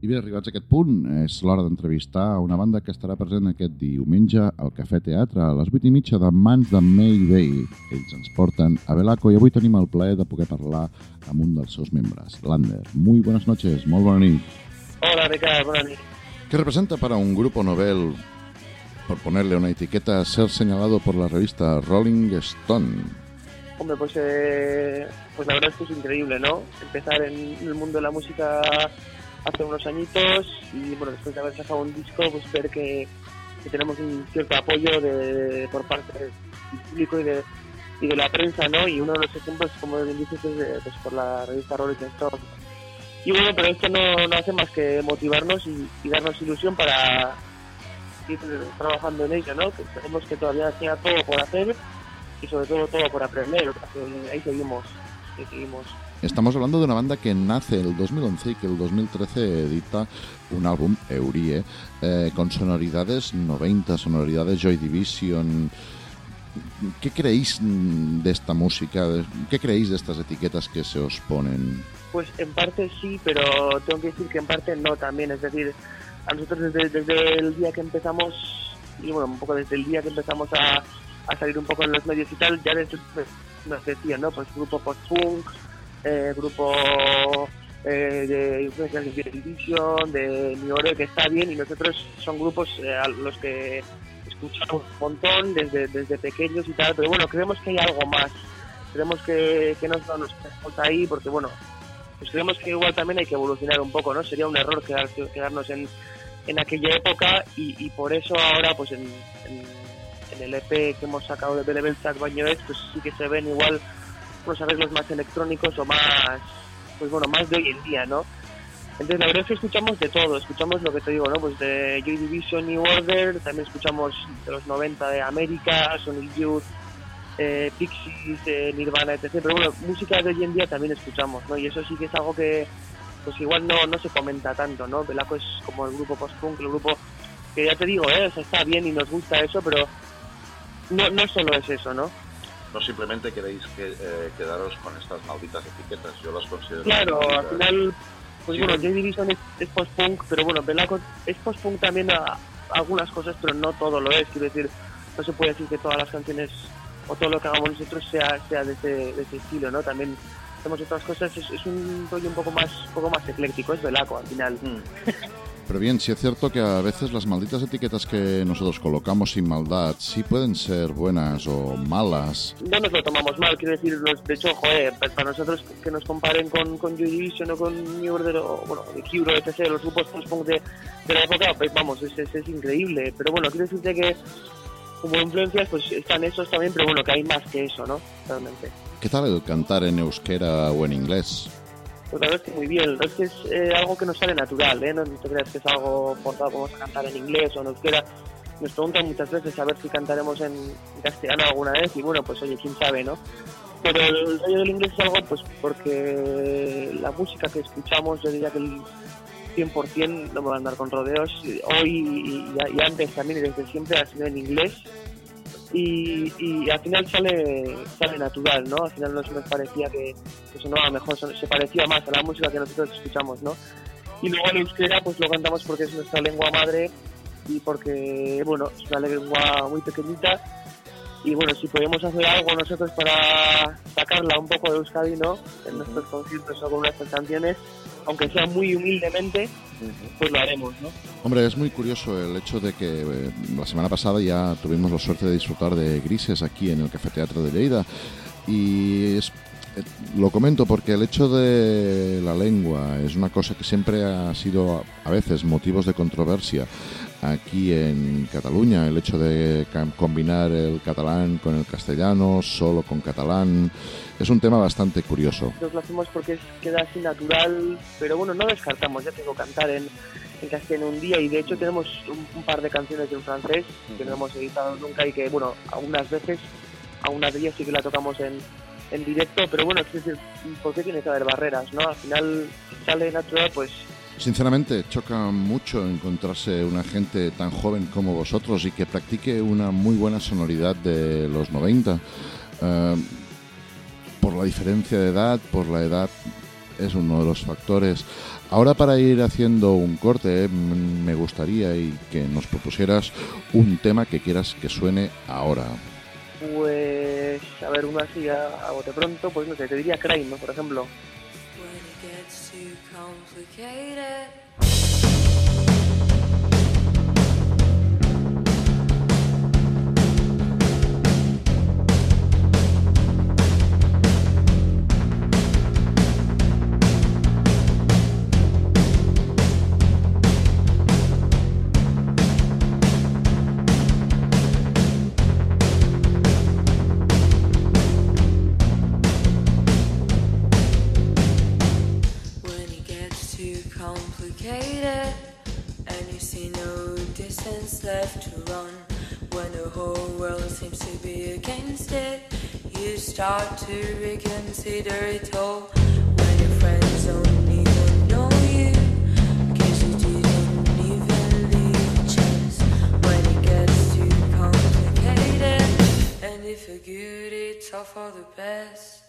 I bé, arribats a aquest punt, és l'hora d'entrevistar una banda que estarà present aquest diumenge al Cafè Teatre a les 8 i mitja de mans de Mayday. Ells ens porten a Belaco i avui tenim el plaer de poder parlar amb un dels seus membres, Lander. Muy buenas noches, molt bona nit. Hola, Ricardo, buenas noches. ¿Qué representa para un grupo novel, por ponerle una etiqueta, ser señalado por la revista Rolling Stone? Hombre, pues, eh, pues la verdad es que es increíble, ¿no? Empezar en el mundo de la música hace unos añitos y bueno, después de haber sacado un disco, pues ver que, que tenemos un cierto apoyo de, por parte del público y de, y de la prensa, ¿no? Y uno de los ejemplos, como bien dices, es pues, por la revista Rolling Stone. Y bueno, pero esto no, no hace más que motivarnos y, y darnos ilusión para ir trabajando en ello, ¿no? Que sabemos que todavía queda todo por hacer y sobre todo todo por aprender. que Ahí seguimos, ahí seguimos. Estamos hablando de una banda que nace el 2011 y que el 2013 edita un álbum, Eurie, eh, con sonoridades 90, sonoridades Joy Division. ¿Qué creéis de esta música? ¿Qué creéis de estas etiquetas que se os ponen? Pues en parte sí, pero tengo que decir que en parte no también. Es decir, a nosotros desde, el día que empezamos, y bueno, un poco desde el día que empezamos a, salir un poco en los medios y tal, ya desde, nos decían, ¿no? Pues grupo post-punk, eh, grupo eh, de influencias de Division, de New que está bien, y nosotros son grupos eh, a los que escuchamos un montón desde, desde pequeños y tal, pero bueno, creemos que hay algo más. Creemos que, que no nos quedamos ahí, porque bueno, pues creemos que igual también hay que evolucionar un poco, ¿no? Sería un error quedar- quedarnos en, en aquella época y, por eso ahora, pues en, en, el EP que hemos sacado de Sack Bañoes, pues sí que se ven igual unos arreglos más electrónicos o más, pues bueno, más de hoy en día, ¿no? Entonces la verdad es que escuchamos de todo, escuchamos lo que te digo, ¿no? Pues de Joy Division, New Order, también escuchamos de los 90 de América, Sonic Youth, eh, Pixies, eh, Nirvana, etc. Pero bueno, música de hoy en día también escuchamos, ¿no? Y eso sí que es algo que, pues igual no, no se comenta tanto, ¿no? Belaco es como el grupo post-punk, el grupo que ya te digo, ¿eh? Está bien y nos gusta eso, pero no, no solo es eso, ¿no? No simplemente queréis que, eh, quedaros con estas malditas etiquetas, yo las considero... Claro, al final, pues Sí, bueno. Joy Division es, es post-punk, pero bueno, Belaco es post-punk también a, algunas cosas, pero no todo lo es. Quiero decir, no se puede decir que todas las canciones o todo lo que hagamos nosotros sea, sea de, ese, de ese estilo, ¿no? También hacemos otras cosas, es, es un rollo un poco más un poco más ecléctico, es Belaco al final. Mm. Pero bien, sí es cierto que a veces las malditas etiquetas que nosotros colocamos sin maldad sí pueden ser buenas o malas. no nos lo tomamos mal, quiero decir, de hecho, joder, pues para nosotros que nos comparen con, con Joy Division o con New Order o, bueno, de Cure, etc., los grupos post-punk de, de la época, pues vamos, es, es, es increíble. Pero bueno, quiero decirte que como influencias, pues están esos también, pero bueno, que hay más que eso, ¿no? Realmente. ¿Qué tal el cantar en euskera o en inglés? Pues la verdad es que muy bien, es que es eh, algo que nos sale natural, ¿eh? No te creas que es algo forzado a cantar en inglés o en euskera. Nos preguntan muchas veces a ver si cantaremos en castellano alguna vez y bueno, pues oye, quién sabe, ¿no? Pero el rollo del inglés es algo, pues porque la música que escuchamos, yo diría que el 100% no me va a andar con rodeos. Hoy y, y antes también y desde siempre ha sido en inglés. Y, y al final sale sale natural, ¿no? Al final nos, nos parecía que, que sonaba mejor, se parecía más a la música que nosotros escuchamos, ¿no? Y luego el euskera pues lo cantamos porque es nuestra lengua madre y porque, bueno, es una lengua muy pequeñita y bueno, si podemos hacer algo nosotros para sacarla un poco de Euskadi, ¿no? En nuestros conciertos o con nuestras canciones, aunque sea muy humildemente, pues lo haremos, ¿no? Hombre, es muy curioso el hecho de que eh, la semana pasada ya tuvimos la suerte de disfrutar de Grises aquí en el Café Teatro de Lleida. Y es- eh, lo comento porque el hecho de la lengua es una cosa que siempre ha sido a- a veces motivos de controversia aquí en Cataluña. El hecho de combinar el catalán con el castellano, solo con catalán, es un tema bastante curioso. Nosotros lo hacemos porque queda así natural, pero bueno, no descartamos, ya tengo cantar en, en castellano un día y de hecho tenemos un, un par de canciones en francés que no hemos editado nunca y que, bueno, algunas veces, algunas de ellas sí que la tocamos en, en directo, pero bueno, es decir, ¿por qué tiene que haber barreras, no? Al final, sale natural, pues Sinceramente, choca mucho encontrarse una gente tan joven como vosotros y que practique una muy buena sonoridad de los 90. Eh, por la diferencia de edad, por la edad es uno de los factores. Ahora para ir haciendo un corte, me gustaría y que nos propusieras un tema que quieras que suene ahora. Pues, a ver, uno así a, bote pronto, pues no sé, te diría Crime, por ejemplo. It's too complicated. All for the best.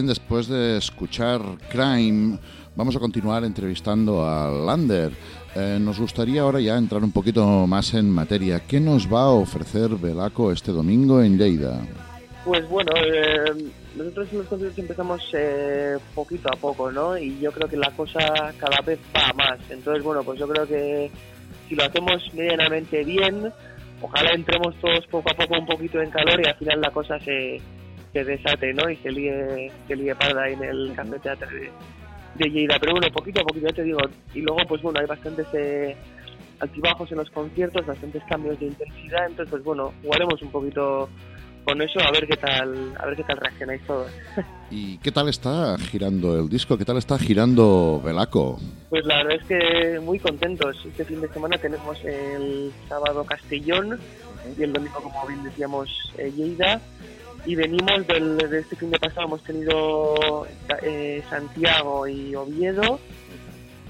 Después de escuchar Crime, vamos a continuar entrevistando a Lander. Eh, nos gustaría ahora ya entrar un poquito más en materia. ¿Qué nos va a ofrecer Velaco este domingo en Lleida? Pues bueno, eh, nosotros en los conciertos empezamos eh, poquito a poco, ¿no? Y yo creo que la cosa cada vez va más. Entonces, bueno, pues yo creo que si lo hacemos medianamente bien, ojalá entremos todos poco a poco un poquito en calor y al final la cosa se, se desate, ¿no? Y se líe, se líe parda ahí en el Café Teatro de, de Lleida. Pero bueno, poquito a poquito, ya te digo. Y luego, pues bueno, hay bastantes eh, altibajos en los conciertos, bastantes cambios de intensidad. Entonces, pues bueno, jugaremos un poquito con eso a ver qué tal, a ver qué tal reaccionáis todos. ¿Y qué tal está girando el disco? ¿Qué tal está girando Velaco? Pues la verdad es que muy contentos. Este fin de semana tenemos el sábado Castellón y el domingo, como bien decíamos, eh, Lleida. Y venimos del, de este fin de pasado, hemos tenido eh, Santiago y Oviedo.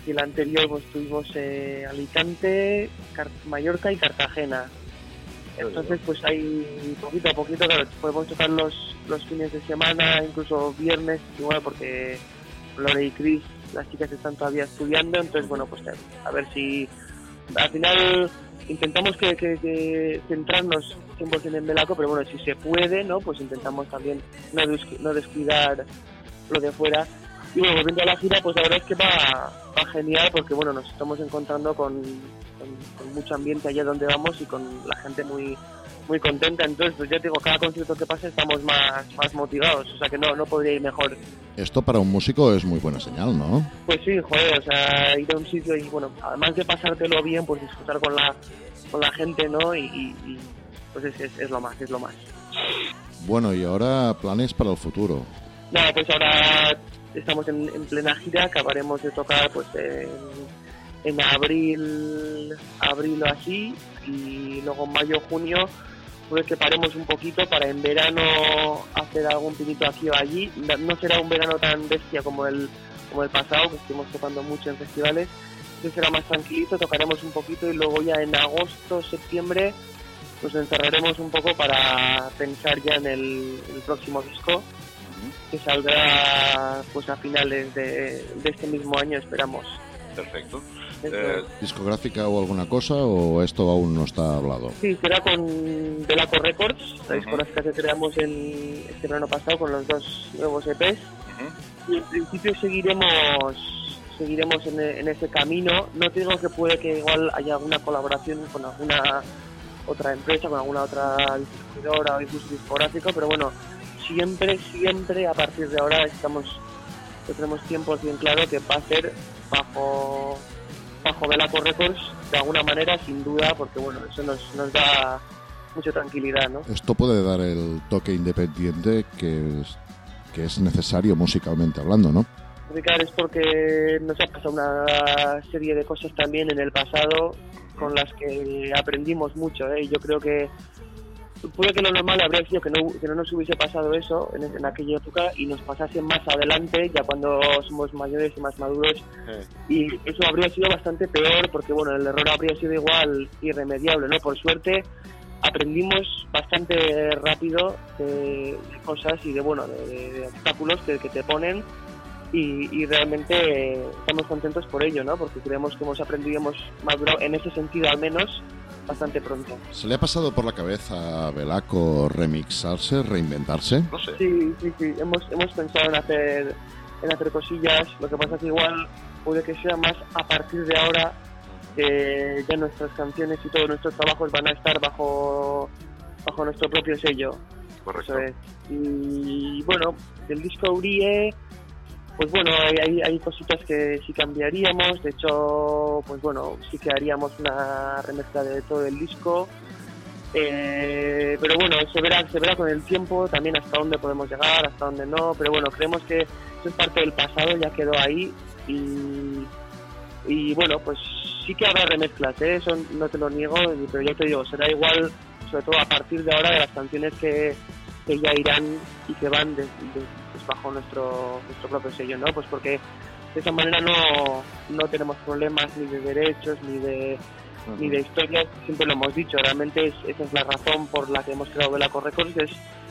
Y el anterior pues tuvimos eh, Alicante, Mallorca y Cartagena. Entonces, pues hay poquito a poquito, claro, podemos tocar los, los fines de semana, incluso viernes, igual porque Lore y Chris, las chicas están todavía estudiando, entonces, bueno, pues a ver si al final intentamos que- que centrarnos 100% en Belaco, pero bueno, si se puede, ¿no? Pues intentamos también no, no descuidar lo de fuera. Y bueno, volviendo a la gira, pues la verdad es que va, va genial porque, bueno, nos estamos encontrando con, con- con mucho ambiente allá donde vamos y con la gente muy muy contenta. Entonces, pues ya te digo, cada concierto que pasa estamos más, más motivados, o sea que no, no podría ir mejor. Esto para un músico es muy buena señal, ¿no? Pues sí, joder, o sea, ir a un sitio y, bueno, además de pasártelo bien, pues disfrutar con la, con la gente, ¿no? Y- y, pues es, es, es lo más, es lo más. Bueno, y ahora planes para el futuro. Nada, pues ahora estamos en, en plena gira, acabaremos de tocar pues en, en abril, abril o así, y luego en mayo, junio, puede que paremos un poquito para en verano hacer algún pinito aquí o allí. No- será un verano tan bestia como el, como el pasado, que estuvimos tocando mucho en festivales. Será más tranquilito, tocaremos un poquito y luego ya en agosto, septiembre, nos encerraremos un poco para pensar ya en el, el próximo disco que saldrá pues a finales de, de este mismo año esperamos Perfecto. Eh, ¿Discográfica o alguna cosa o esto aún no está hablado? sí será con Delaco Records la Ujú. discográfica que creamos en este verano pasado con los dos nuevos EPs ujú. y en principio seguiremos seguiremos en, en ese camino no te digo que puede que igual haya alguna colaboración con alguna otra empresa con alguna otra distribuidora o incluso discográfico pero bueno siempre siempre a partir de ahora estamos tenemos 100% claro que va a ser bajo bajo Velaco Records de alguna manera sin duda porque bueno eso nos, nos da mucha tranquilidad no Esto puede dar el toque independiente que es, que es necesario musicalmente hablando, ¿no? Ricardo, es porque nos ha pasado una serie de cosas también en el pasado con las que aprendimos mucho. ¿eh? Y Yo creo que puede que lo normal habría sido que no, que no nos hubiese pasado eso en, en aquella época y nos pasase más adelante, ya cuando somos mayores y más maduros. Y eso habría sido bastante peor porque, bueno, el error habría sido igual irremediable, ¿no? Por suerte aprendimos bastante rápido de, de cosas y de, bueno, de, de- de obstáculos que, que te ponen y, y realmente eh, estamos contentos por ello, ¿no? Porque creemos que hemos aprendido y hemos madurado en ese sentido al menos bastante pronto. ¿Se le ha pasado por la cabeza a Velaco remixarse, reinventarse? No sé. Sí, sí, sí, hemos, hemos pensado en hacer, en hacer cosillas, lo que pasa que igual puede que sea más a partir de ahora que ya nuestras canciones y todos nuestros trabajos van a estar bajo, bajo nuestro propio sello. Correcto. Eso es. Y bueno, del disco Urie, pues bueno, hay, hay, cositas que sí cambiaríamos. De hecho, pues bueno, sí que haríamos una remezcla de todo el disco. Eh, pero bueno, se verá, se verá con el tiempo también hasta dónde podemos llegar, hasta dónde no. Pero bueno, creemos que eso es parte del pasado, ya quedó ahí. Y, bueno, pues sí que habrá remezclas, ¿eh? eso no te lo niego, pero ya te digo, será igual, sobre todo a partir de ahora, de las canciones que, que ya irán y que van de- bajo nuestro, nuestro propio sello, ¿no? Pues porque de esa manera no, no tenemos problemas ni de derechos, ni de, ni de historias, siempre lo hemos dicho, realmente es- esa es la razón por la que hemos creado Velaco Records, es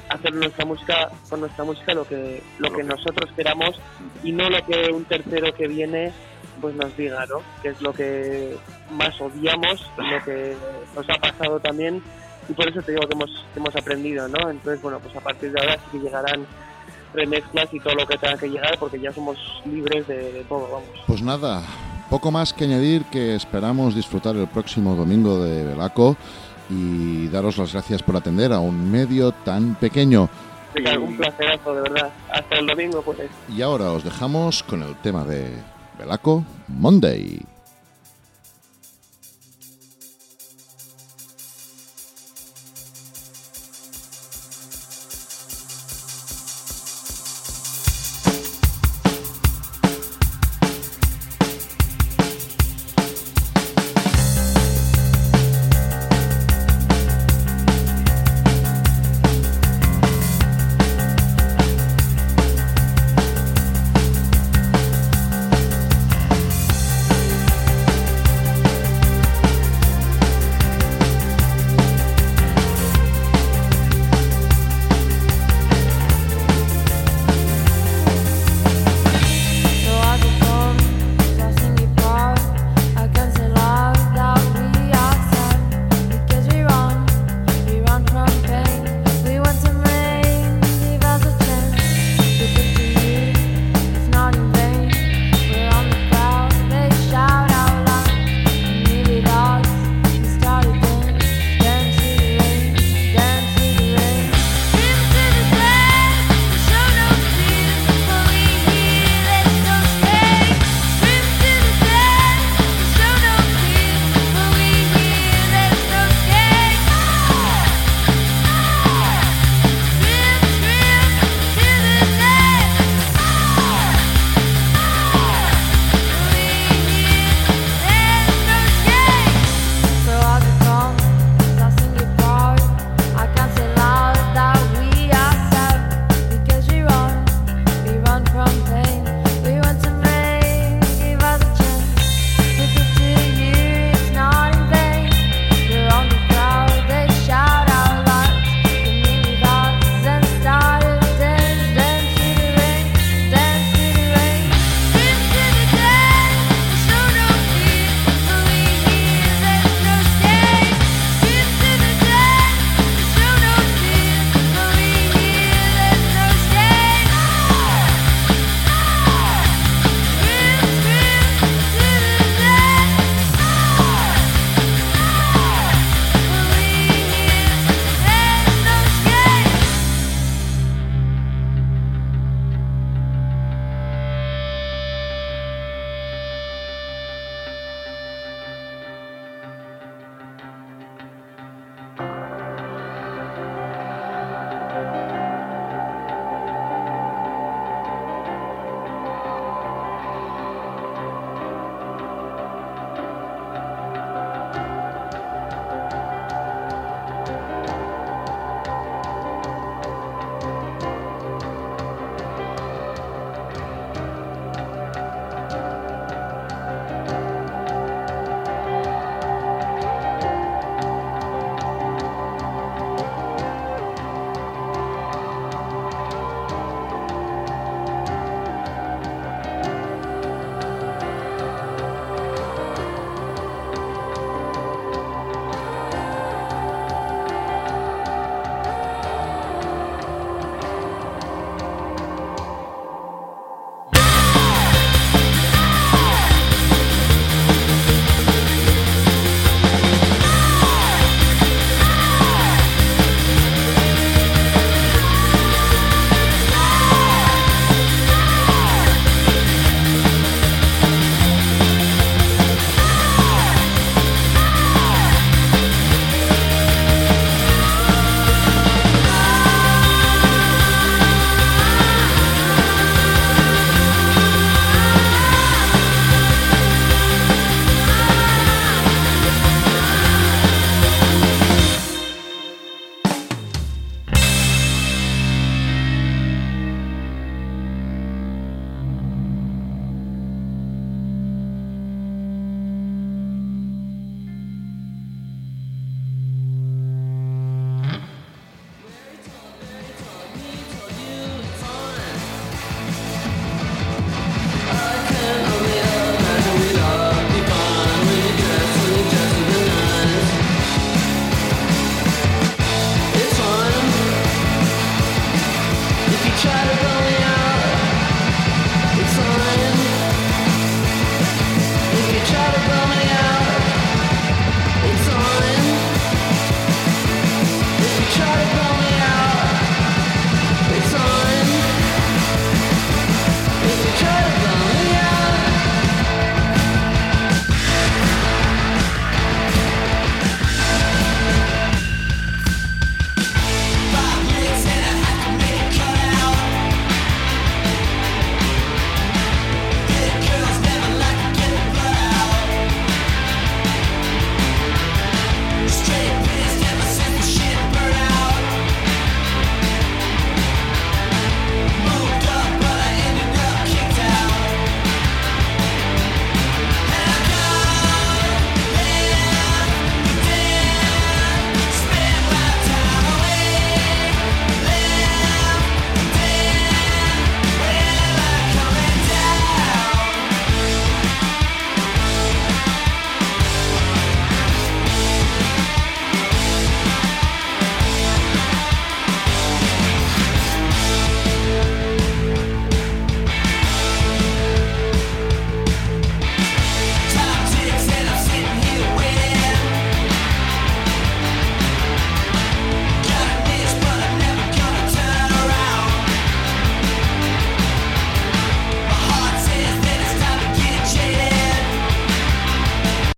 hacer nuestra música, con nuestra música lo que, lo que nosotros queramos y no lo que un tercero que viene pues nos diga, ¿no? Que es lo que más odiamos, lo que nos ha pasado también y por eso te digo que hemos, que hemos aprendido, ¿no? Entonces, bueno, pues a partir de ahora sí que llegarán remezclas y todo lo que tenga que llegar, porque ya somos libres de, de todo, vamos. Pues nada, poco más que añadir que esperamos disfrutar el próximo domingo de Velaco y daros las gracias por atender a un medio tan pequeño. Venga, un placerazo, de verdad. Hasta el domingo, pues. Y ahora os dejamos con el tema de Velaco Monday.